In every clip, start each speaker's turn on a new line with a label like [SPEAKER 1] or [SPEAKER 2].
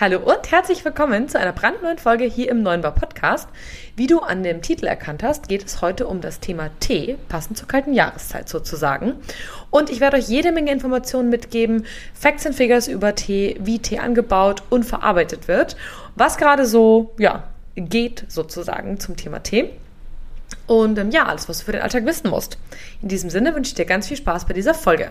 [SPEAKER 1] Hallo und herzlich willkommen zu einer brandneuen Folge hier im Neuen Bar Podcast. Wie du an dem Titel erkannt hast, geht es heute um das Thema Tee, passend zur kalten Jahreszeit sozusagen. Und ich werde euch jede Menge Informationen mitgeben, Facts and Figures über Tee, wie Tee angebaut und verarbeitet wird, was gerade so, ja, geht sozusagen zum Thema Tee. Und ähm, ja, alles, was du für den Alltag wissen musst. In diesem Sinne wünsche ich dir ganz viel Spaß bei dieser Folge.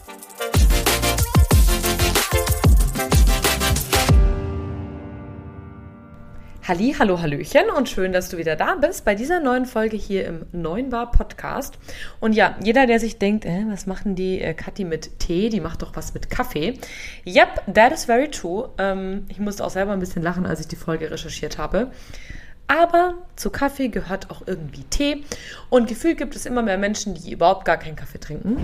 [SPEAKER 1] Halli, hallo, hallöchen und schön, dass du wieder da bist bei dieser neuen Folge hier im Neuen Bar Podcast. Und ja, jeder, der sich denkt, äh, was machen die äh, Kathi mit Tee? Die macht doch was mit Kaffee. Yep, that is very true. Ähm, ich musste auch selber ein bisschen lachen, als ich die Folge recherchiert habe. Aber zu Kaffee gehört auch irgendwie Tee. Und gefühlt gibt es immer mehr Menschen, die überhaupt gar keinen Kaffee trinken.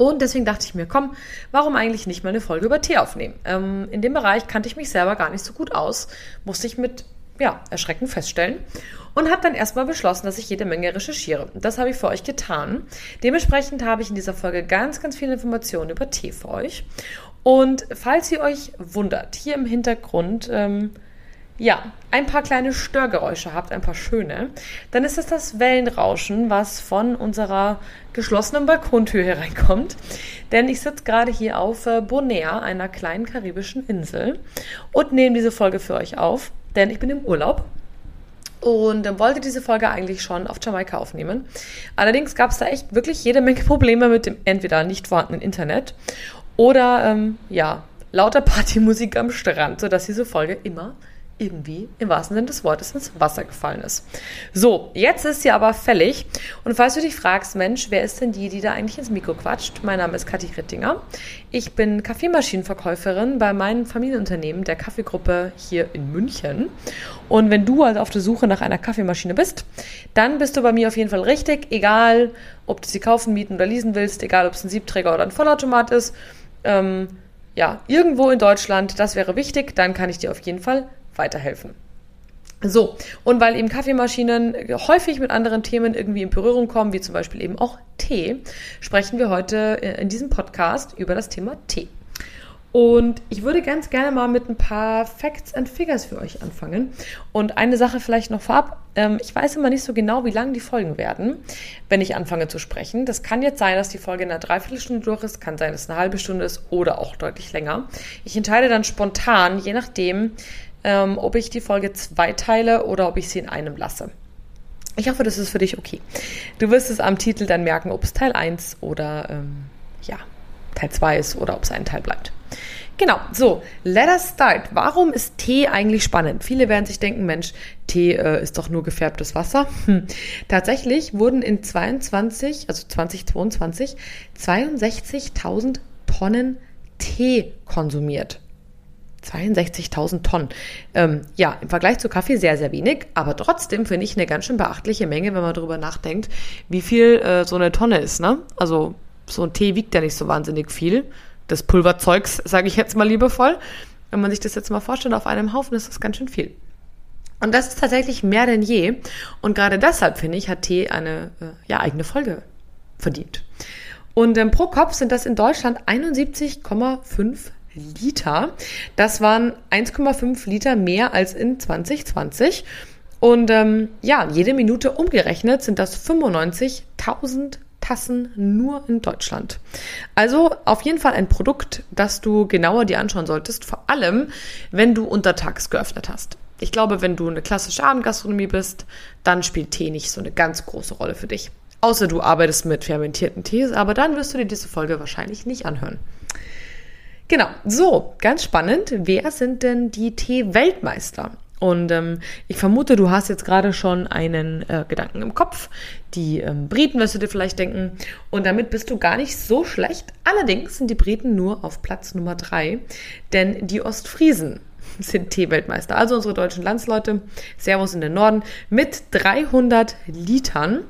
[SPEAKER 1] Und deswegen dachte ich mir, komm, warum eigentlich nicht mal eine Folge über Tee aufnehmen? Ähm, in dem Bereich kannte ich mich selber gar nicht so gut aus, musste ich mit ja, Erschrecken feststellen und habe dann erstmal beschlossen, dass ich jede Menge recherchiere. Das habe ich für euch getan. Dementsprechend habe ich in dieser Folge ganz, ganz viele Informationen über Tee für euch. Und falls ihr euch wundert, hier im Hintergrund ähm, ja, ein paar kleine Störgeräusche habt, ein paar schöne, dann ist es das Wellenrauschen, was von unserer geschlossenen Balkontür hereinkommt. Denn ich sitze gerade hier auf äh, Bonaire, einer kleinen karibischen Insel, und nehme diese Folge für euch auf, denn ich bin im Urlaub und ähm, wollte diese Folge eigentlich schon auf Jamaika aufnehmen. Allerdings gab es da echt wirklich jede Menge Probleme mit dem entweder nicht vorhandenen Internet oder ähm, ja, lauter Partymusik am Strand, sodass diese Folge immer irgendwie im wahrsten Sinne des Wortes ins Wasser gefallen ist. So, jetzt ist sie aber fällig. Und falls du dich fragst, Mensch, wer ist denn die, die da eigentlich ins Mikro quatscht? Mein Name ist Kathi Rittinger. Ich bin Kaffeemaschinenverkäuferin bei meinem Familienunternehmen, der Kaffeegruppe hier in München. Und wenn du also auf der Suche nach einer Kaffeemaschine bist, dann bist du bei mir auf jeden Fall richtig, egal ob du sie kaufen, mieten oder leasen willst, egal ob es ein Siebträger oder ein Vollautomat ist. Ähm, ja, irgendwo in Deutschland, das wäre wichtig, dann kann ich dir auf jeden Fall weiterhelfen. So, und weil eben Kaffeemaschinen häufig mit anderen Themen irgendwie in Berührung kommen, wie zum Beispiel eben auch Tee, sprechen wir heute äh, in diesem Podcast über das Thema Tee. Und ich würde ganz gerne mal mit ein paar Facts and Figures für euch anfangen. Und eine Sache vielleicht noch vorab. Ähm, ich weiß immer nicht so genau, wie lang die Folgen werden, wenn ich anfange zu sprechen. Das kann jetzt sein, dass die Folge in einer Dreiviertelstunde durch ist, kann sein, dass es eine halbe Stunde ist oder auch deutlich länger. Ich entscheide dann spontan, je nachdem, ähm, ob ich die Folge zweiteile oder ob ich sie in einem lasse. Ich hoffe, das ist für dich okay. Du wirst es am Titel dann merken, ob es Teil 1 oder ähm, ja, Teil 2 ist oder ob es ein Teil bleibt. Genau, so, let us start. Warum ist Tee eigentlich spannend? Viele werden sich denken, Mensch, Tee äh, ist doch nur gefärbtes Wasser. Hm. Tatsächlich wurden in 22, also 2022, 62.000 Tonnen Tee konsumiert. 62.000 Tonnen. Ähm, ja, im Vergleich zu Kaffee sehr, sehr wenig, aber trotzdem finde ich eine ganz schön beachtliche Menge, wenn man darüber nachdenkt, wie viel äh, so eine Tonne ist. Ne? Also so ein Tee wiegt ja nicht so wahnsinnig viel. Das Pulverzeugs, sage ich jetzt mal liebevoll. Wenn man sich das jetzt mal vorstellt, auf einem Haufen ist das ganz schön viel. Und das ist tatsächlich mehr denn je. Und gerade deshalb, finde ich, hat Tee eine äh, ja, eigene Folge verdient. Und ähm, pro Kopf sind das in Deutschland 71,5 Liter. Das waren 1,5 Liter mehr als in 2020. Und ähm, ja, jede Minute umgerechnet sind das 95.000 Tassen nur in Deutschland. Also auf jeden Fall ein Produkt, das du genauer dir anschauen solltest, vor allem wenn du untertags geöffnet hast. Ich glaube, wenn du eine klassische Abendgastronomie bist, dann spielt Tee nicht so eine ganz große Rolle für dich. Außer du arbeitest mit fermentierten Tees, aber dann wirst du dir diese Folge wahrscheinlich nicht anhören. Genau, so, ganz spannend. Wer sind denn die Tee-Weltmeister? Und ähm, ich vermute, du hast jetzt gerade schon einen äh, Gedanken im Kopf. Die ähm, Briten wirst du dir vielleicht denken. Und damit bist du gar nicht so schlecht. Allerdings sind die Briten nur auf Platz Nummer drei, denn die Ostfriesen sind Tee-Weltmeister. Also unsere deutschen Landsleute, Servus in den Norden, mit 300 Litern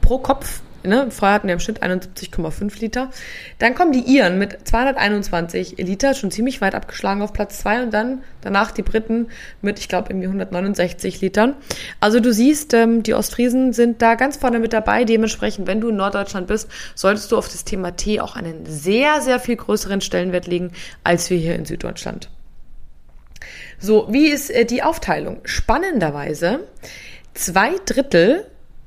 [SPEAKER 1] pro Kopf Ne? Vorher hatten wir im Schnitt 71,5 Liter. Dann kommen die Iren mit 221 Liter, schon ziemlich weit abgeschlagen auf Platz 2 und dann danach die Briten mit, ich glaube, irgendwie 169 Litern. Also du siehst, ähm, die Ostfriesen sind da ganz vorne mit dabei. Dementsprechend, wenn du in Norddeutschland bist, solltest du auf das Thema Tee auch einen sehr, sehr viel größeren Stellenwert legen, als wir hier in Süddeutschland. So, wie ist äh, die Aufteilung? Spannenderweise, zwei Drittel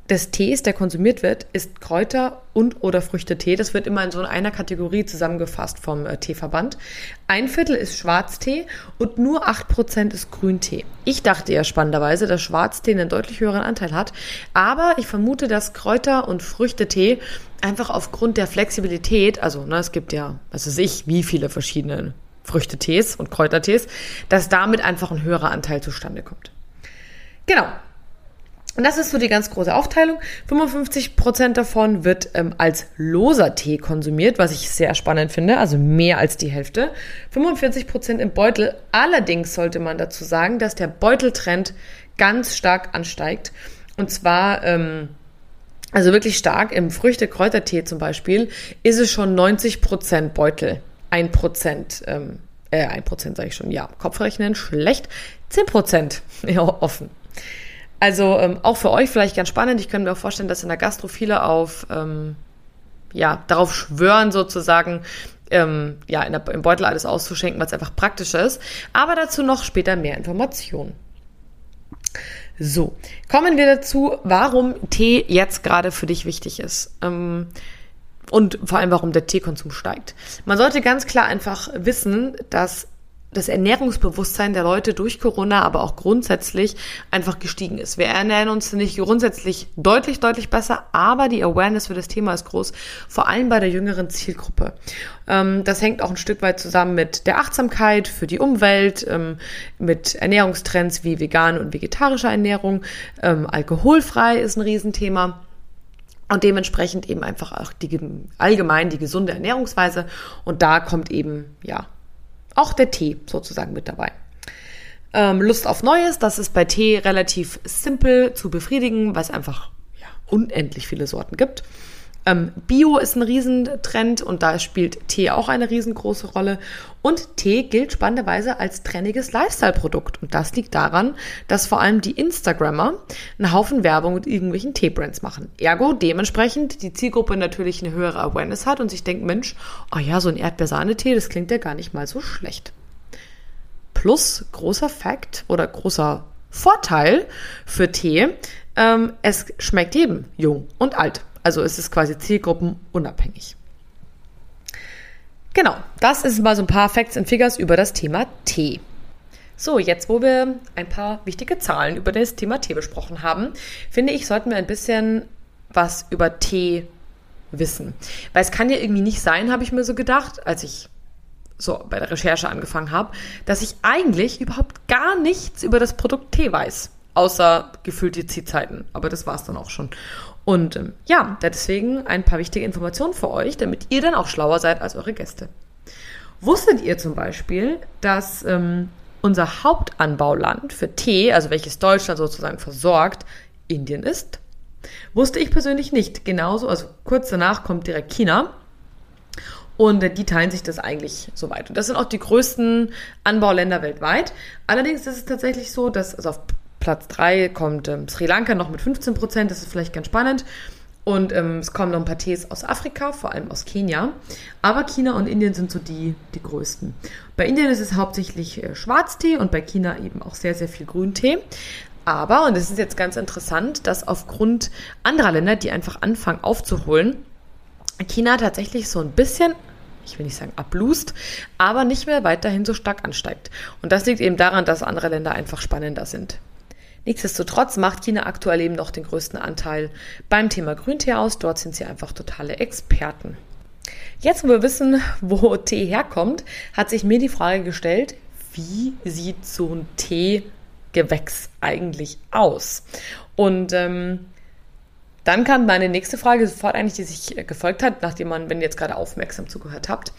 [SPEAKER 1] des Tees, der konsumiert wird, ist Kräuter- und oder Früchtetee. Das wird immer in so einer Kategorie zusammengefasst vom äh, Teeverband. Ein Viertel ist Schwarztee und nur acht Prozent ist Grüntee. Ich dachte ja spannenderweise, dass Schwarztee einen deutlich höheren Anteil hat, aber ich vermute, dass Kräuter- und Früchtetee einfach aufgrund der Flexibilität, also ne, es gibt ja, was weiß ich, wie viele verschiedene Früchtetees und Kräutertees, dass damit einfach ein höherer Anteil zustande kommt. Genau, und das ist so die ganz große Aufteilung. 55 Prozent davon wird ähm, als loser Tee konsumiert, was ich sehr spannend finde, also mehr als die Hälfte. 45 Prozent im Beutel. Allerdings sollte man dazu sagen, dass der Beuteltrend ganz stark ansteigt. Und zwar, ähm, also wirklich stark im Früchte-Kräutertee zum Beispiel, ist es schon 90 Prozent Beutel. 1%, ähm, äh, 1% sage ich schon, ja, Kopfrechnen, schlecht. 10% ja, offen. Also ähm, auch für euch vielleicht ganz spannend. Ich könnte mir auch vorstellen, dass in der Gastro viele auf, ähm, ja, darauf schwören sozusagen, ähm, ja, der, im Beutel alles auszuschenken, es einfach praktisch ist. Aber dazu noch später mehr Informationen. So, kommen wir dazu, warum Tee jetzt gerade für dich wichtig ist. Ähm, und vor allem, warum der Teekonsum steigt. Man sollte ganz klar einfach wissen, dass das Ernährungsbewusstsein der Leute durch Corona, aber auch grundsätzlich einfach gestiegen ist. Wir ernähren uns nicht grundsätzlich deutlich, deutlich besser, aber die Awareness für das Thema ist groß, vor allem bei der jüngeren Zielgruppe. Ähm, das hängt auch ein Stück weit zusammen mit der Achtsamkeit für die Umwelt, ähm, mit Ernährungstrends wie vegane und vegetarische Ernährung. Ähm, alkoholfrei ist ein Riesenthema. Und dementsprechend eben einfach auch die allgemein die gesunde Ernährungsweise. Und da kommt eben, ja, auch der Tee sozusagen mit dabei. Ähm, Lust auf Neues, das ist bei Tee relativ simpel zu befriedigen, weil es einfach ja, unendlich viele Sorten gibt. Ähm, Bio ist ein Riesentrend und da spielt Tee auch eine riesengroße Rolle. Und Tee gilt spannenderweise als trendiges Lifestyle-Produkt. Und das liegt daran, dass vor allem die Instagrammer einen Haufen Werbung mit irgendwelchen Teebrands machen. Ergo dementsprechend die Zielgruppe natürlich eine höhere Awareness hat und sich denkt, Mensch, oh ja, so ein Erdbeersahne-Tee, das klingt ja gar nicht mal so schlecht. Plus großer Fakt oder großer Vorteil für Tee, ähm, es schmeckt jedem, jung und alt. Also es ist quasi zielgruppenunabhängig. Genau, das ist mal so ein paar Facts and Figures über das Thema Tee. So, jetzt wo wir ein paar wichtige Zahlen über das Thema Tee besprochen haben, finde ich, sollten wir ein bisschen was über Tee wissen. Weil es kann ja irgendwie nicht sein, habe ich mir so gedacht, als ich so bei der Recherche angefangen habe, dass ich eigentlich überhaupt gar nichts über das Produkt Tee weiß. Außer gefüllte Ziehzeiten. Aber das war es dann auch schon. Und ähm, ja, deswegen ein paar wichtige Informationen für euch, damit ihr dann auch schlauer seid als eure Gäste. Wusstet ihr zum Beispiel, dass ähm, unser Hauptanbauland für Tee, also welches Deutschland sozusagen versorgt, Indien ist? Wusste ich persönlich nicht. Genauso, also kurz danach kommt direkt China. Und äh, die teilen sich das eigentlich so weit. Und das sind auch die größten Anbauländer weltweit. Allerdings ist es tatsächlich so, dass also auf Platz 3 kommt ähm, Sri Lanka noch mit 15 Prozent, das ist vielleicht ganz spannend. Und ähm, es kommen noch ein paar Tees aus Afrika, vor allem aus Kenia. Aber China und Indien sind so die, die größten. Bei Indien ist es hauptsächlich äh, Schwarztee und bei China eben auch sehr, sehr viel Grüntee. Aber, und es ist jetzt ganz interessant, dass aufgrund anderer Länder, die einfach anfangen aufzuholen, China tatsächlich so ein bisschen ich will nicht sagen ablust, aber nicht mehr weiterhin so stark ansteigt. Und das liegt eben daran, dass andere Länder einfach spannender sind. Nichtsdestotrotz macht China aktuell eben noch den größten Anteil beim Thema Grüntee aus. Dort sind sie einfach totale Experten. Jetzt, wo wir wissen, wo Tee herkommt, hat sich mir die Frage gestellt, wie sieht so ein Teegewächs eigentlich aus? Und ähm, dann kam meine nächste Frage sofort eigentlich, die sich gefolgt hat, nachdem man, wenn ihr jetzt gerade aufmerksam zugehört habt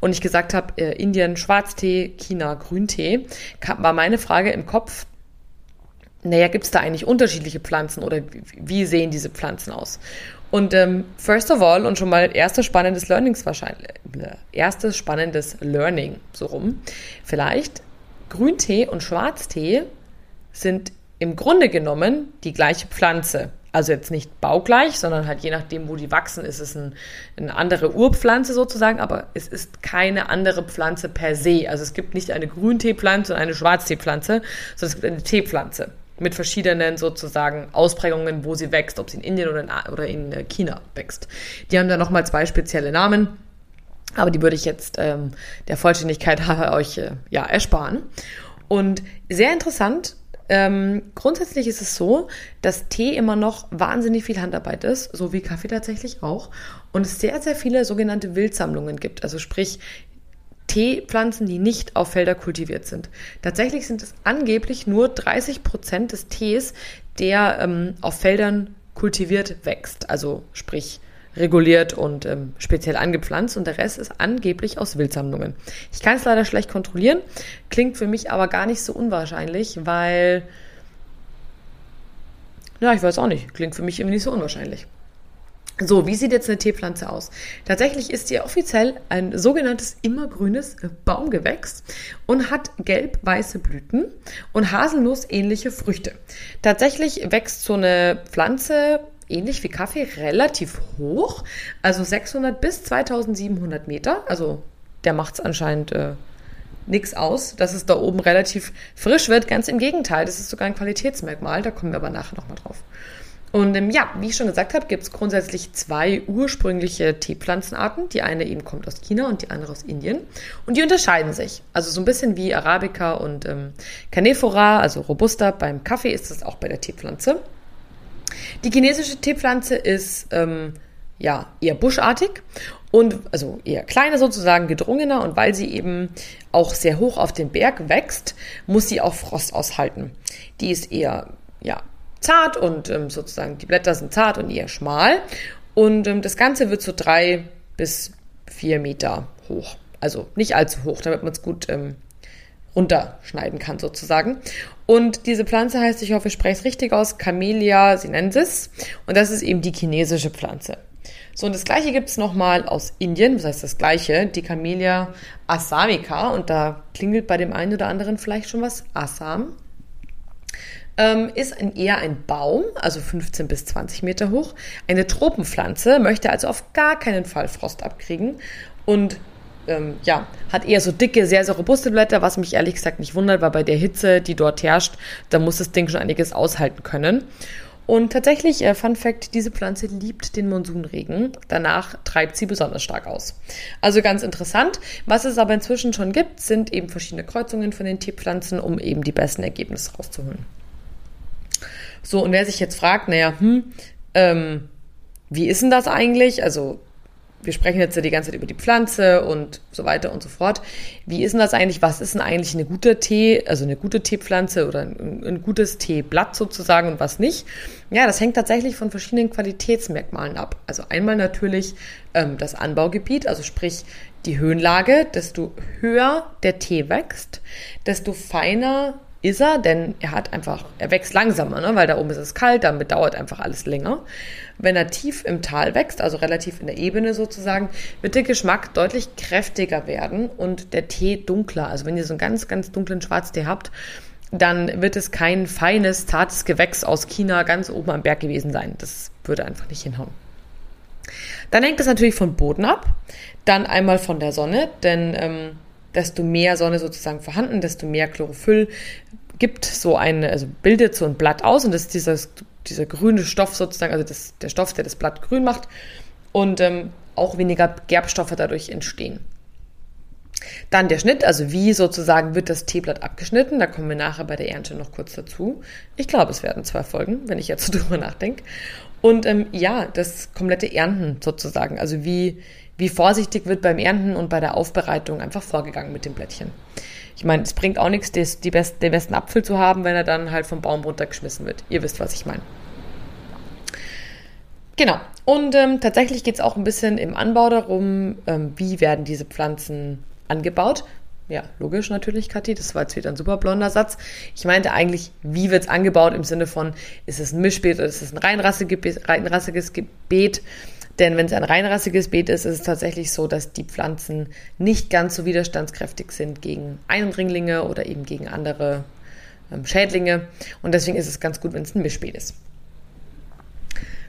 [SPEAKER 1] und ich gesagt habe, äh, Indien Schwarztee, China Grüntee, kam, war meine Frage im Kopf, naja, gibt es da eigentlich unterschiedliche Pflanzen oder wie sehen diese Pflanzen aus? Und ähm, first of all, und schon mal erstes spannendes Learnings wahrscheinlich, äh, erstes spannendes Learning, so rum, vielleicht, Grüntee und Schwarztee sind im Grunde genommen die gleiche Pflanze. Also jetzt nicht baugleich, sondern halt je nachdem, wo die wachsen, ist es ein, eine andere Urpflanze sozusagen, aber es ist keine andere Pflanze per se. Also es gibt nicht eine Grünteepflanze und eine Schwarzteepflanze, sondern es gibt eine Teepflanze mit verschiedenen sozusagen Ausprägungen, wo sie wächst, ob sie in Indien oder in, oder in äh, China wächst. Die haben da nochmal zwei spezielle Namen, aber die würde ich jetzt ähm, der Vollständigkeit euch äh, ja ersparen. Und sehr interessant ähm, grundsätzlich ist es so, dass Tee immer noch wahnsinnig viel Handarbeit ist, so wie Kaffee tatsächlich auch. Und es sehr, sehr viele sogenannte Wildsammlungen gibt. Also sprich, Teepflanzen, die nicht auf Felder kultiviert sind. Tatsächlich sind es angeblich nur 30 Prozent des Tees, der ähm, auf Feldern kultiviert wächst. Also sprich, reguliert und ähm, speziell angepflanzt und der Rest ist angeblich aus Wildsammlungen. Ich kann es leider schlecht kontrollieren, klingt für mich aber gar nicht so unwahrscheinlich, weil, ja, ich weiß auch nicht, klingt für mich irgendwie nicht so unwahrscheinlich. So, wie sieht jetzt eine Teepflanze aus? Tatsächlich ist sie offiziell ein sogenanntes immergrünes Baumgewächs und hat gelb-weiße Blüten und haselnussähnliche Früchte. Tatsächlich wächst so eine Pflanze ähnlich wie Kaffee relativ hoch, also 600 bis 2700 Meter. Also der macht es anscheinend äh, nichts aus, dass es da oben relativ frisch wird. Ganz im Gegenteil, das ist sogar ein Qualitätsmerkmal. Da kommen wir aber nachher nochmal drauf. Und ähm, ja, wie ich schon gesagt habe, gibt es grundsätzlich zwei ursprüngliche Teepflanzenarten. Die eine eben kommt aus China und die andere aus Indien. Und die unterscheiden sich. Also so ein bisschen wie Arabica und ähm, Canephora, also Robusta beim Kaffee ist das auch bei der Teepflanze. Die chinesische Teepflanze ist ähm, ja eher buschartig und also eher kleiner sozusagen, gedrungener und weil sie eben auch sehr hoch auf den Berg wächst, muss sie auch Frost aushalten. Die ist eher ja zart und ähm, sozusagen die Blätter sind zart und eher schmal und ähm, das Ganze wird so drei bis vier Meter hoch. Also nicht allzu hoch, damit man es gut ähm, runterschneiden kann sozusagen. Und diese Pflanze heißt, ich hoffe, ich spreche es richtig aus, Camellia sinensis. Und das ist eben die chinesische Pflanze. So, und das gleiche gibt es nochmal aus Indien, was heißt das gleiche, die Camellia assamica. Und da klingelt bei dem einen oder anderen vielleicht schon was, Assam. Ähm, ist ein, eher ein Baum, also 15 bis 20 Meter hoch. Eine Tropenpflanze, möchte also auf gar keinen Fall Frost abkriegen und ähm, ja, hat eher so dicke, sehr, sehr robuste Blätter, was mich ehrlich gesagt nicht wundert, weil bei der Hitze, die dort herrscht, da muss das Ding schon einiges aushalten können. Und tatsächlich, äh, Fun Fact, diese Pflanze liebt den Monsunregen. Danach treibt sie besonders stark aus. Also ganz interessant. Was es aber inzwischen schon gibt, sind eben verschiedene Kreuzungen von den Teepflanzen, um eben die besten Ergebnisse rauszuholen. So, und wer sich jetzt fragt, naja, hm, ähm, wie ist denn das eigentlich? Also wir sprechen jetzt ja die ganze Zeit über die Pflanze und so weiter und so fort. Wie ist denn das eigentlich? Was ist denn eigentlich eine gute Tee, also eine gute Teepflanze oder ein, ein gutes Teeblatt sozusagen und was nicht? Ja, das hängt tatsächlich von verschiedenen Qualitätsmerkmalen ab. Also einmal natürlich ähm, das Anbaugebiet, also sprich die Höhenlage. Desto höher der Tee wächst, desto feiner ist er, denn er hat einfach, er wächst langsamer, ne? weil da oben ist es kalt, damit dauert einfach alles länger. Wenn er tief im Tal wächst, also relativ in der Ebene sozusagen, wird der Geschmack deutlich kräftiger werden und der Tee dunkler. Also wenn ihr so einen ganz, ganz dunklen Schwarztee habt, dann wird es kein feines, zartes Gewächs aus China ganz oben am Berg gewesen sein. Das würde einfach nicht hinhauen. Dann hängt es natürlich vom Boden ab, dann einmal von der Sonne, denn ähm, desto mehr Sonne sozusagen vorhanden, desto mehr Chlorophyll gibt so ein, also bildet so ein Blatt aus und das ist dieses, dieser grüne Stoff sozusagen, also das, der Stoff, der das Blatt grün macht und ähm, auch weniger Gerbstoffe dadurch entstehen. Dann der Schnitt, also wie sozusagen wird das Teeblatt abgeschnitten. Da kommen wir nachher bei der Ernte noch kurz dazu. Ich glaube, es werden zwei Folgen, wenn ich jetzt so drüber nachdenke. Und ähm, ja, das komplette Ernten sozusagen. Also wie, wie vorsichtig wird beim Ernten und bei der Aufbereitung einfach vorgegangen mit dem Blättchen. Ich meine, es bringt auch nichts, des, best, den besten Apfel zu haben, wenn er dann halt vom Baum runtergeschmissen wird. Ihr wisst, was ich meine. Genau. Und ähm, tatsächlich geht es auch ein bisschen im Anbau darum, ähm, wie werden diese Pflanzen angebaut. Ja, logisch natürlich, Kathi. Das war jetzt wieder ein super blonder Satz. Ich meinte eigentlich, wie wird es angebaut im Sinne von, ist es ein Mischbeet oder ist es ein reinrassiges Beet? Denn wenn es ein reinrassiges Beet ist, ist es tatsächlich so, dass die Pflanzen nicht ganz so widerstandskräftig sind gegen Eindringlinge oder eben gegen andere ähm, Schädlinge. Und deswegen ist es ganz gut, wenn es ein Mischbeet ist.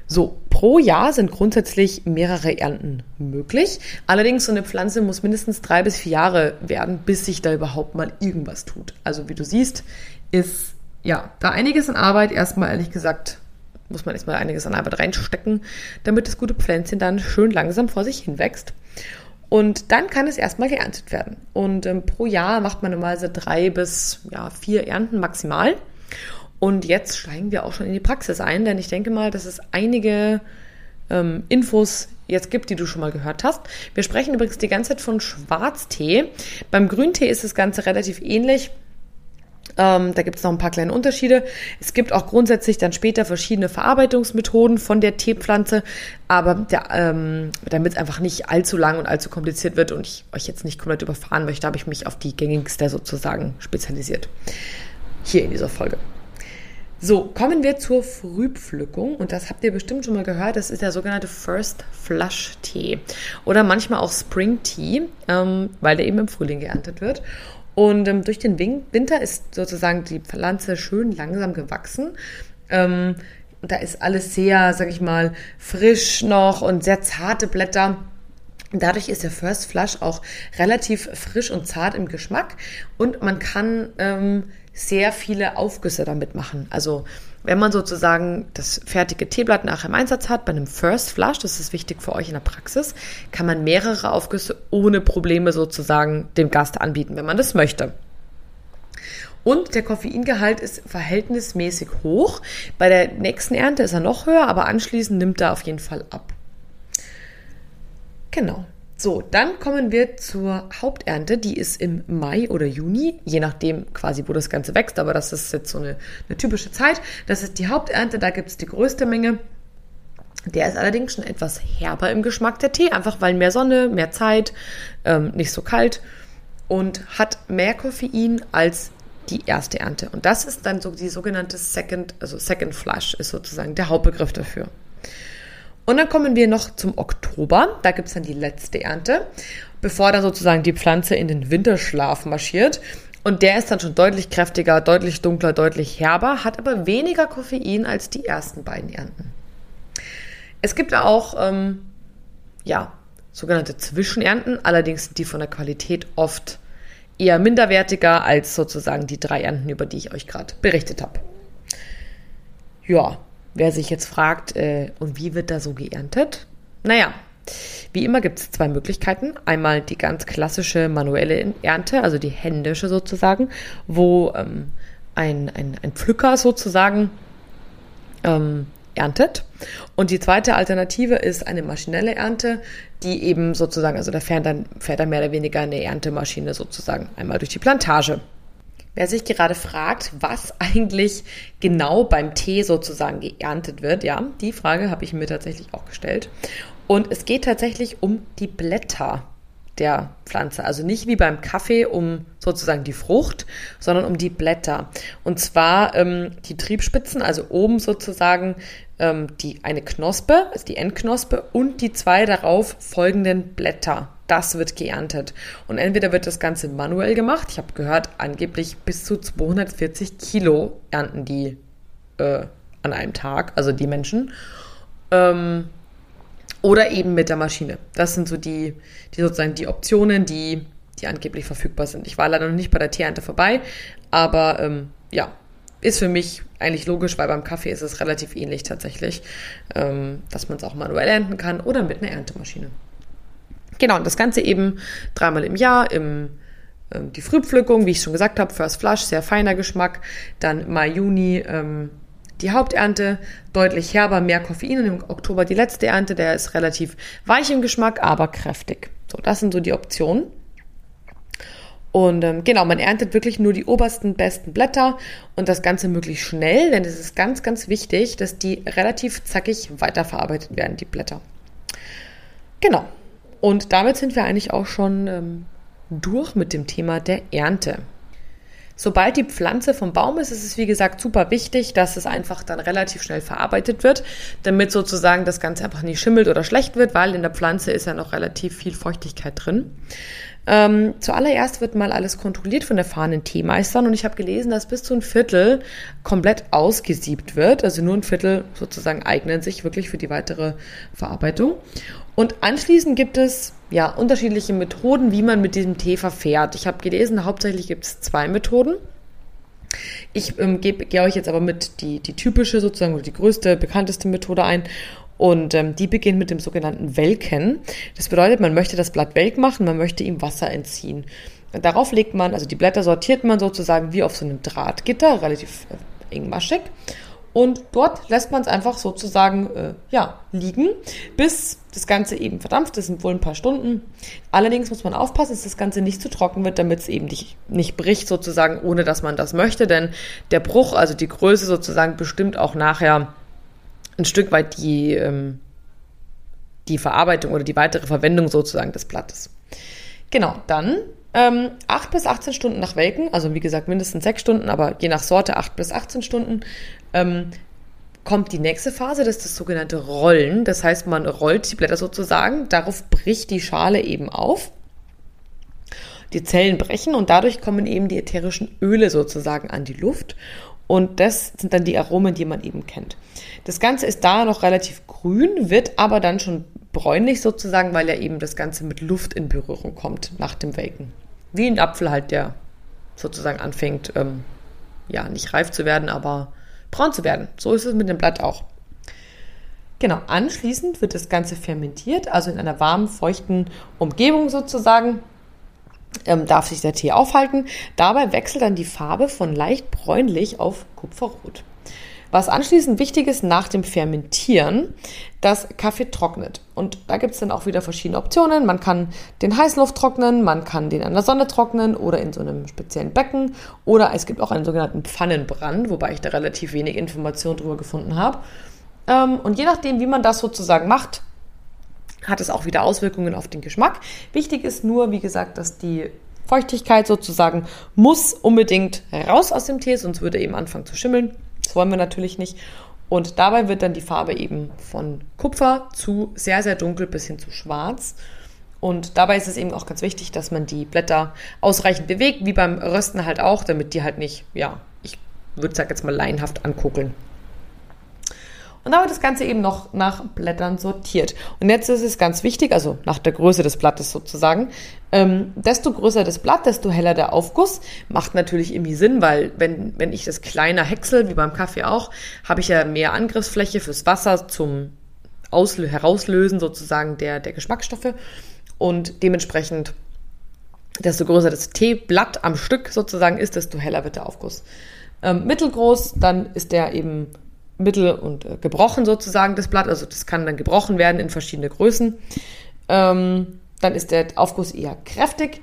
[SPEAKER 1] So, pro Jahr sind grundsätzlich mehrere Ernten möglich. Allerdings, so eine Pflanze muss mindestens drei bis vier Jahre werden, bis sich da überhaupt mal irgendwas tut. Also, wie du siehst, ist ja da einiges an Arbeit. Erstmal, ehrlich gesagt, muss man erstmal einiges an Arbeit reinstecken, damit das gute Pflänzchen dann schön langsam vor sich hin wächst. Und dann kann es erstmal geerntet werden. Und ähm, pro Jahr macht man normalerweise drei bis ja, vier Ernten maximal. Und jetzt steigen wir auch schon in die Praxis ein, denn ich denke mal, dass es einige ähm, Infos jetzt gibt, die du schon mal gehört hast. Wir sprechen übrigens die ganze Zeit von Schwarztee. Beim Grüntee ist das Ganze relativ ähnlich. Ähm, da gibt es noch ein paar kleine Unterschiede. Es gibt auch grundsätzlich dann später verschiedene Verarbeitungsmethoden von der Teepflanze, aber ähm, damit es einfach nicht allzu lang und allzu kompliziert wird und ich euch jetzt nicht komplett überfahren möchte, habe ich mich auf die gängigste sozusagen spezialisiert. Hier in dieser Folge. So, kommen wir zur Frühpflückung und das habt ihr bestimmt schon mal gehört. Das ist der sogenannte First Flush Tee oder manchmal auch Spring Tea, ähm, weil der eben im Frühling geerntet wird. Und ähm, durch den Winter ist sozusagen die Pflanze schön langsam gewachsen. Ähm, da ist alles sehr, sag ich mal, frisch noch und sehr zarte Blätter. Dadurch ist der First Flush auch relativ frisch und zart im Geschmack und man kann ähm, sehr viele Aufgüsse damit machen. Also wenn man sozusagen das fertige Teeblatt nachher im Einsatz hat, bei einem First Flush, das ist wichtig für euch in der Praxis, kann man mehrere Aufgüsse ohne Probleme sozusagen dem Gast anbieten, wenn man das möchte. Und der Koffeingehalt ist verhältnismäßig hoch. Bei der nächsten Ernte ist er noch höher, aber anschließend nimmt er auf jeden Fall ab. Genau. So, dann kommen wir zur Haupternte. Die ist im Mai oder Juni, je nachdem quasi, wo das Ganze wächst. Aber das ist jetzt so eine, eine typische Zeit. Das ist die Haupternte, da gibt es die größte Menge. Der ist allerdings schon etwas herber im Geschmack der Tee, einfach weil mehr Sonne, mehr Zeit, ähm, nicht so kalt und hat mehr Koffein als die erste Ernte. Und das ist dann so die sogenannte Second, also Second Flush ist sozusagen der Hauptbegriff dafür. Und dann kommen wir noch zum Oktober. Da gibt es dann die letzte Ernte, bevor dann sozusagen die Pflanze in den Winterschlaf marschiert. Und der ist dann schon deutlich kräftiger, deutlich dunkler, deutlich herber, hat aber weniger Koffein als die ersten beiden Ernten. Es gibt auch, ähm, ja, sogenannte Zwischenernten, allerdings sind die von der Qualität oft eher minderwertiger als sozusagen die drei Ernten, über die ich euch gerade berichtet habe. Ja, Wer sich jetzt fragt, äh, und wie wird da so geerntet? Naja, wie immer gibt es zwei Möglichkeiten. Einmal die ganz klassische manuelle Ernte, also die händische sozusagen, wo ähm, ein, ein, ein Pflücker sozusagen ähm, erntet. Und die zweite Alternative ist eine maschinelle Ernte, die eben sozusagen, also da fährt dann, fährt dann mehr oder weniger eine Erntemaschine sozusagen einmal durch die Plantage. Wer sich gerade fragt, was eigentlich genau beim Tee sozusagen geerntet wird, ja, die Frage habe ich mir tatsächlich auch gestellt. Und es geht tatsächlich um die Blätter der Pflanze. Also nicht wie beim Kaffee um sozusagen die Frucht, sondern um die Blätter. Und zwar ähm, die Triebspitzen, also oben sozusagen ähm, die eine Knospe, also die Endknospe und die zwei darauf folgenden Blätter das wird geerntet. Und entweder wird das Ganze manuell gemacht, ich habe gehört, angeblich bis zu 240 Kilo ernten die äh, an einem Tag, also die Menschen. Ähm, oder eben mit der Maschine. Das sind so die, die sozusagen die Optionen, die, die angeblich verfügbar sind. Ich war leider noch nicht bei der Teeernte vorbei, aber ähm, ja, ist für mich eigentlich logisch, weil beim Kaffee ist es relativ ähnlich tatsächlich, ähm, dass man es auch manuell ernten kann oder mit einer Erntemaschine. Genau, und das Ganze eben dreimal im Jahr im ähm, die Frühpflückung, wie ich schon gesagt habe, First Flush, sehr feiner Geschmack. Dann Mai, Juni ähm, die Haupternte, deutlich herber, mehr Koffein. Und im Oktober die letzte Ernte, der ist relativ weich im Geschmack, aber kräftig. So, das sind so die Optionen. Und ähm, genau, man erntet wirklich nur die obersten, besten Blätter und das Ganze möglichst schnell, denn es ist ganz, ganz wichtig, dass die relativ zackig weiterverarbeitet werden, die Blätter. Genau, und damit sind wir eigentlich auch schon ähm, durch mit dem Thema der Ernte. Sobald die Pflanze vom Baum ist, ist es wie gesagt super wichtig, dass es einfach dann relativ schnell verarbeitet wird, damit sozusagen das Ganze einfach nicht schimmelt oder schlecht wird, weil in der Pflanze ist ja noch relativ viel Feuchtigkeit drin. Ähm, zuallererst wird mal alles kontrolliert von erfahrenen Teemeistern und ich habe gelesen, dass bis zu ein Viertel komplett ausgesiebt wird. Also nur ein Viertel sozusagen eignen sich wirklich für die weitere Verarbeitung. Und anschließend gibt es ja unterschiedliche Methoden, wie man mit diesem Tee verfährt. Ich habe gelesen, hauptsächlich gibt es zwei Methoden. Ich ähm, gehe euch jetzt aber mit die, die typische sozusagen die größte, bekannteste Methode ein. Und ähm, die beginnt mit dem sogenannten Welken. Das bedeutet, man möchte das Blatt welk machen, man möchte ihm Wasser entziehen. Darauf legt man, also die Blätter sortiert man sozusagen wie auf so einem Drahtgitter, relativ äh, engmaschig. Und dort lässt man es einfach sozusagen äh, ja, liegen, bis das Ganze eben verdampft. Das sind wohl ein paar Stunden. Allerdings muss man aufpassen, dass das Ganze nicht zu trocken wird, damit es eben nicht, nicht bricht sozusagen, ohne dass man das möchte. Denn der Bruch, also die Größe sozusagen, bestimmt auch nachher ein Stück weit die, ähm, die Verarbeitung oder die weitere Verwendung sozusagen des Blattes. Genau, dann ähm, 8 bis 18 Stunden nach Welken, also wie gesagt mindestens 6 Stunden, aber je nach Sorte 8 bis 18 Stunden, ähm, kommt die nächste Phase, das ist das sogenannte Rollen. Das heißt, man rollt die Blätter sozusagen, darauf bricht die Schale eben auf. Die Zellen brechen und dadurch kommen eben die ätherischen Öle sozusagen an die Luft. Und das sind dann die Aromen, die man eben kennt. Das Ganze ist da noch relativ grün, wird aber dann schon bräunlich sozusagen, weil ja eben das Ganze mit Luft in Berührung kommt nach dem Welken. Wie ein Apfel halt, der sozusagen anfängt, ähm, ja, nicht reif zu werden, aber braun zu werden. So ist es mit dem Blatt auch. Genau, anschließend wird das Ganze fermentiert, also in einer warmen, feuchten Umgebung sozusagen ähm, darf sich der Tee aufhalten. Dabei wechselt dann die Farbe von leicht bräunlich auf kupferrot. Was anschließend wichtig ist nach dem Fermentieren, dass Kaffee trocknet. Und da gibt es dann auch wieder verschiedene Optionen. Man kann den Heißluft trocknen, man kann den an der Sonne trocknen oder in so einem speziellen Becken. Oder es gibt auch einen sogenannten Pfannenbrand, wobei ich da relativ wenig Informationen drüber gefunden habe. Ähm, und je nachdem, wie man das sozusagen macht, hat es auch wieder Auswirkungen auf den Geschmack. Wichtig ist nur, wie gesagt, dass die Feuchtigkeit sozusagen muss unbedingt raus aus dem Tee, sonst würde eben anfangen zu schimmeln. Das wollen wir natürlich nicht. Und dabei wird dann die Farbe eben von Kupfer zu sehr, sehr dunkel bis hin zu schwarz. Und dabei ist es eben auch ganz wichtig, dass man die Blätter ausreichend bewegt, wie beim Rösten halt auch, damit die halt nicht, ja, ich würde sagen jetzt mal laienhaft ankugeln. Und da wird das Ganze eben noch nach Blättern sortiert. Und jetzt ist es ganz wichtig, also nach der Größe des Blattes sozusagen, ähm, desto größer das Blatt, desto heller der Aufguss. Macht natürlich irgendwie Sinn, weil wenn, wenn ich das kleiner häcksel, wie beim Kaffee auch, habe ich ja mehr Angriffsfläche fürs Wasser zum Auslö Herauslösen sozusagen der, der Geschmacksstoffe. Und dementsprechend, desto größer das Teeblatt am Stück sozusagen ist, desto heller wird der Aufguss. Ähm, mittelgroß, dann ist der eben mittel und äh, gebrochen sozusagen das Blatt. Also das kann dann gebrochen werden in verschiedene Größen. Ähm, dann ist der Aufguss eher kräftig.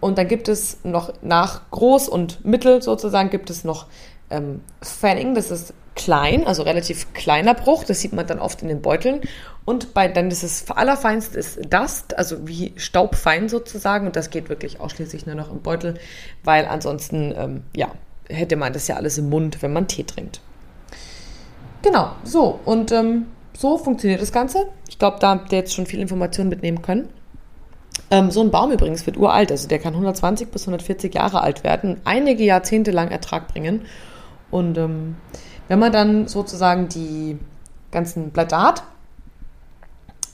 [SPEAKER 1] Und dann gibt es noch nach groß und mittel sozusagen gibt es noch ähm, Fanning. Das ist klein, also relativ kleiner Bruch. Das sieht man dann oft in den Beuteln. Und bei, dann ist es allerfeinst ist Dust, also wie staubfein sozusagen. Und das geht wirklich ausschließlich nur noch im Beutel, weil ansonsten, ähm, ja, hätte man das ja alles im Mund, wenn man Tee trinkt. Genau, so. Und ähm, so funktioniert das Ganze. Ich glaube, da habt ihr jetzt schon viel Informationen mitnehmen können. Ähm, so ein Baum übrigens wird uralt, also der kann 120 bis 140 Jahre alt werden, einige Jahrzehnte lang Ertrag bringen. Und ähm, wenn man dann sozusagen die ganzen Blätter hat,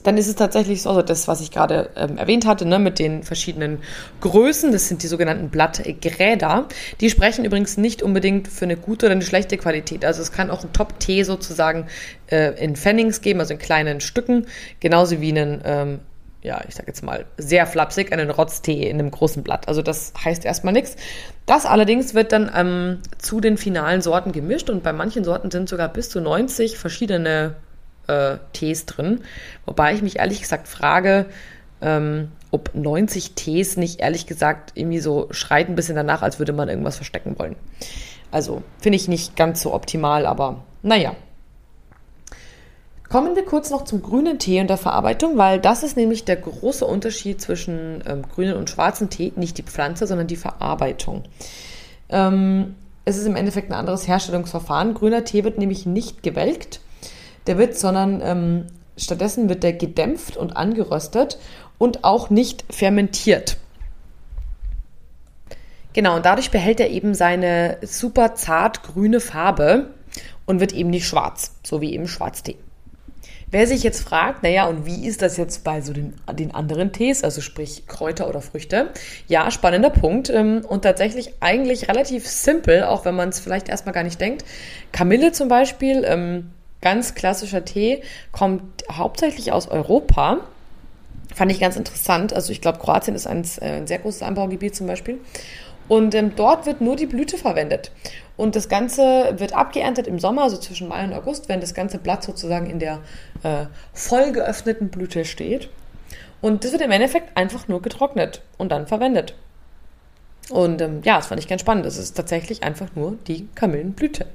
[SPEAKER 1] dann ist es tatsächlich so, also das, was ich gerade ähm, erwähnt hatte, ne, mit den verschiedenen Größen, das sind die sogenannten Blattgräder. Die sprechen übrigens nicht unbedingt für eine gute oder eine schlechte Qualität. Also es kann auch ein Top-Tee sozusagen äh, in Pfennings geben, also in kleinen Stücken, genauso wie einen, ähm, ja, ich sag jetzt mal, sehr flapsig, einen Rotztee in einem großen Blatt. Also das heißt erstmal nichts. Das allerdings wird dann ähm, zu den finalen Sorten gemischt und bei manchen Sorten sind sogar bis zu 90 verschiedene äh, Tees drin. Wobei ich mich ehrlich gesagt frage, ähm, ob 90 Tees nicht ehrlich gesagt irgendwie so schreit ein bisschen danach, als würde man irgendwas verstecken wollen. Also finde ich nicht ganz so optimal, aber naja. Kommen wir kurz noch zum grünen Tee und der Verarbeitung, weil das ist nämlich der große Unterschied zwischen ähm, grünen und schwarzen Tee. Nicht die Pflanze, sondern die Verarbeitung. Ähm, es ist im Endeffekt ein anderes Herstellungsverfahren. Grüner Tee wird nämlich nicht gewelkt, der wird, sondern ähm, stattdessen wird der gedämpft und angeröstet und auch nicht fermentiert. Genau, und dadurch behält er eben seine super zart grüne Farbe und wird eben nicht schwarz, so wie eben Schwarztee. Wer sich jetzt fragt, naja, und wie ist das jetzt bei so den, den anderen Tees, also sprich Kräuter oder Früchte? Ja, spannender Punkt ähm, und tatsächlich eigentlich relativ simpel, auch wenn man es vielleicht erstmal gar nicht denkt. Kamille zum Beispiel, ähm, ganz klassischer Tee, kommt hauptsächlich aus Europa. Fand ich ganz interessant. Also ich glaube, Kroatien ist ein, äh, ein sehr großes Anbaugebiet zum Beispiel. Und ähm, dort wird nur die Blüte verwendet. Und das Ganze wird abgeerntet im Sommer, also zwischen Mai und August, wenn das ganze Blatt sozusagen in der äh, voll geöffneten Blüte steht. Und das wird im Endeffekt einfach nur getrocknet und dann verwendet. Und ähm, ja, das fand ich ganz spannend. Das ist tatsächlich einfach nur die Kamillenblüte.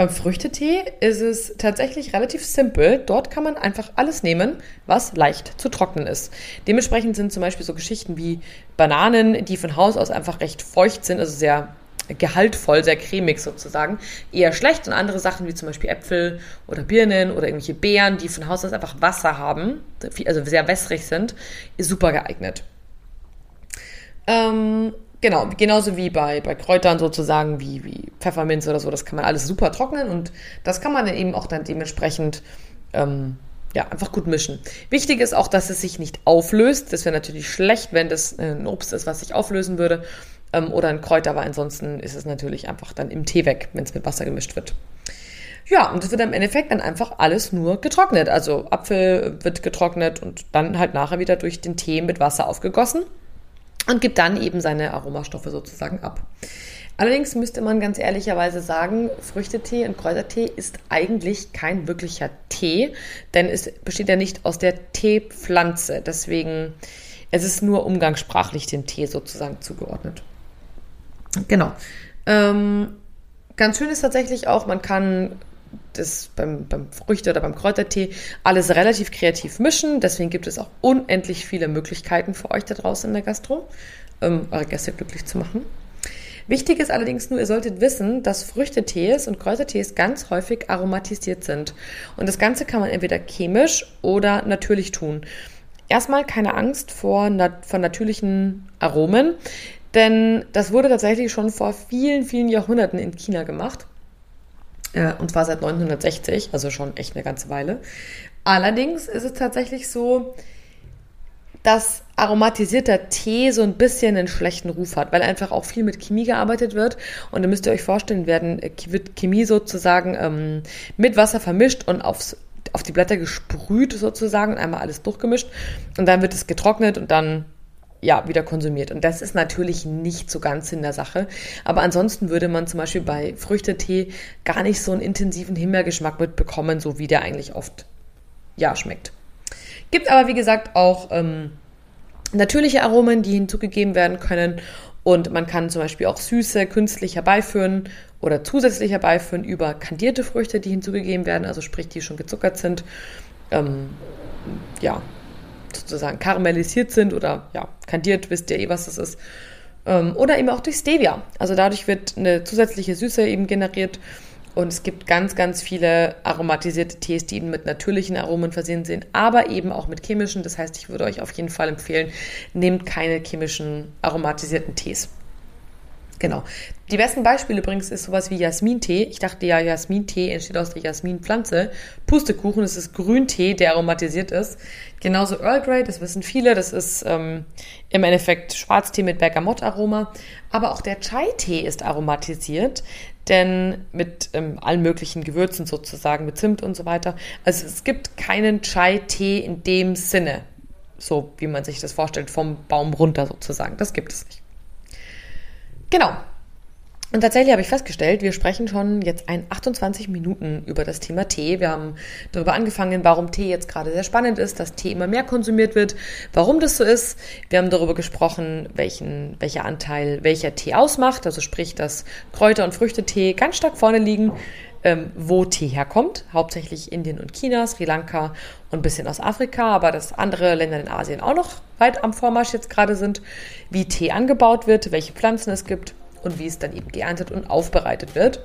[SPEAKER 1] Beim Früchtetee ist es tatsächlich relativ simpel. Dort kann man einfach alles nehmen, was leicht zu trocknen ist. Dementsprechend sind zum Beispiel so Geschichten wie Bananen, die von Haus aus einfach recht feucht sind, also sehr gehaltvoll, sehr cremig sozusagen, eher schlecht. Und andere Sachen wie zum Beispiel Äpfel oder Birnen oder irgendwelche Beeren, die von Haus aus einfach Wasser haben, also sehr wässrig sind, ist super geeignet. Ähm, genau, genauso wie bei, bei Kräutern sozusagen, wie, wie Pfefferminz oder so, das kann man alles super trocknen und das kann man dann eben auch dann dementsprechend ähm, ja, einfach gut mischen. Wichtig ist auch, dass es sich nicht auflöst. Das wäre natürlich schlecht, wenn das äh, ein Obst ist, was sich auflösen würde ähm, oder ein Kräuter, aber ansonsten ist es natürlich einfach dann im Tee weg, wenn es mit Wasser gemischt wird. Ja, und es wird im Endeffekt dann einfach alles nur getrocknet. Also Apfel wird getrocknet und dann halt nachher wieder durch den Tee mit Wasser aufgegossen und gibt dann eben seine Aromastoffe sozusagen ab. Allerdings müsste man ganz ehrlicherweise sagen, Früchtetee und Kräutertee ist eigentlich kein wirklicher Tee, denn es besteht ja nicht aus der Teepflanze. Deswegen, es ist nur umgangssprachlich dem Tee sozusagen zugeordnet. Genau. Ähm, ganz schön ist tatsächlich auch, man kann das beim, beim Früchte- oder beim Kräutertee alles relativ kreativ mischen. Deswegen gibt es auch unendlich viele Möglichkeiten für euch da draußen in der Gastro, ähm, eure Gäste glücklich zu machen. Wichtig ist allerdings nur, ihr solltet wissen, dass Früchtetees und Kräutertees ganz häufig aromatisiert sind. Und das Ganze kann man entweder chemisch oder natürlich tun. Erstmal keine Angst vor, nat vor natürlichen Aromen. Denn das wurde tatsächlich schon vor vielen, vielen Jahrhunderten in China gemacht. Äh, und zwar seit 1960, also schon echt eine ganze Weile. Allerdings ist es tatsächlich so, dass aromatisierter Tee so ein bisschen einen schlechten Ruf hat, weil einfach auch viel mit Chemie gearbeitet wird. Und da müsst ihr euch vorstellen, werden, äh, wird Chemie sozusagen ähm, mit Wasser vermischt und aufs, auf die Blätter gesprüht sozusagen einmal alles durchgemischt. Und dann wird es getrocknet und dann ja, wieder konsumiert. Und das ist natürlich nicht so ganz in der Sache. Aber ansonsten würde man zum Beispiel bei Früchtetee gar nicht so einen intensiven Himbeergeschmack mitbekommen, so wie der eigentlich oft, ja, schmeckt. Gibt aber, wie gesagt, auch ähm, natürliche Aromen, die hinzugegeben werden können. Und man kann zum Beispiel auch Süße künstlich herbeiführen oder zusätzlich herbeiführen über kandierte Früchte, die hinzugegeben werden, also sprich, die schon gezuckert sind. Ähm, ja, sozusagen karamellisiert sind oder ja, kandiert, wisst ihr eh, was das ist. Ähm, oder eben auch durch Stevia. Also dadurch wird eine zusätzliche Süße eben generiert. Und es gibt ganz, ganz viele aromatisierte Tees, die eben mit natürlichen Aromen versehen sind, aber eben auch mit chemischen. Das heißt, ich würde euch auf jeden Fall empfehlen, nehmt keine chemischen aromatisierten Tees. Genau. Die besten Beispiele übrigens ist sowas wie Jasmintee. Ich dachte ja, Jasmintee entsteht aus der Jasminpflanze. Pustekuchen, das ist Grüntee, der aromatisiert ist. Genauso Earl Grey, das wissen viele, das ist ähm, im Endeffekt Schwarztee mit Bergamottaroma. Aber auch der Chai-Tee ist aromatisiert, denn mit ähm, allen möglichen Gewürzen sozusagen, mit Zimt und so weiter. Also es gibt keinen Chai-Tee in dem Sinne, so wie man sich das vorstellt, vom Baum runter sozusagen. Das gibt es nicht. Genau. Und tatsächlich habe ich festgestellt, wir sprechen schon jetzt ein 28 Minuten über das Thema Tee. Wir haben darüber angefangen, warum Tee jetzt gerade sehr spannend ist, dass Tee immer mehr konsumiert wird, warum das so ist. Wir haben darüber gesprochen, welchen, welcher Anteil welcher Tee ausmacht, also sprich, dass Kräuter- und Früchtetee ganz stark vorne liegen. ähm, wo Tee herkommt. Hauptsächlich Indien und China, Sri Lanka und ein bisschen aus Afrika, aber dass andere Länder in Asien auch noch weit am Vormarsch jetzt gerade sind. Wie Tee angebaut wird, welche Pflanzen es gibt und wie es dann eben geerntet und aufbereitet wird.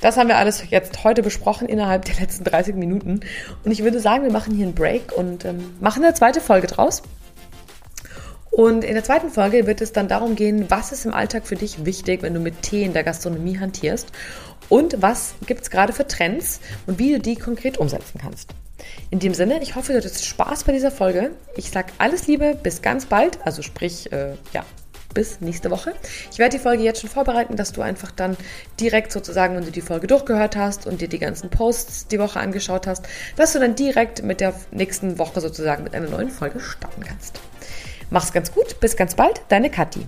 [SPEAKER 1] Das haben wir alles jetzt heute besprochen innerhalb der letzten 30 Minuten. Und ich würde sagen, wir machen hier einen Break und ähm, machen eine zweite Folge draus. Und in der zweiten Folge wird es dann darum gehen, was ist im Alltag für dich wichtig, wenn du mit Tee in der Gastronomie hantierst und was gibt es gerade für Trends und wie du die konkret umsetzen kannst. In dem Sinne, ich hoffe, du hattest Spaß bei dieser Folge. Ich sage alles Liebe, bis ganz bald, also sprich, äh, ja, bis nächste Woche. Ich werde die Folge jetzt schon vorbereiten, dass du einfach dann direkt sozusagen, wenn du die Folge durchgehört hast und dir die ganzen Posts die Woche angeschaut hast, dass du dann direkt mit der nächsten Woche sozusagen mit einer neuen Folge starten kannst. Mach's ganz gut, bis ganz bald, deine Kathi.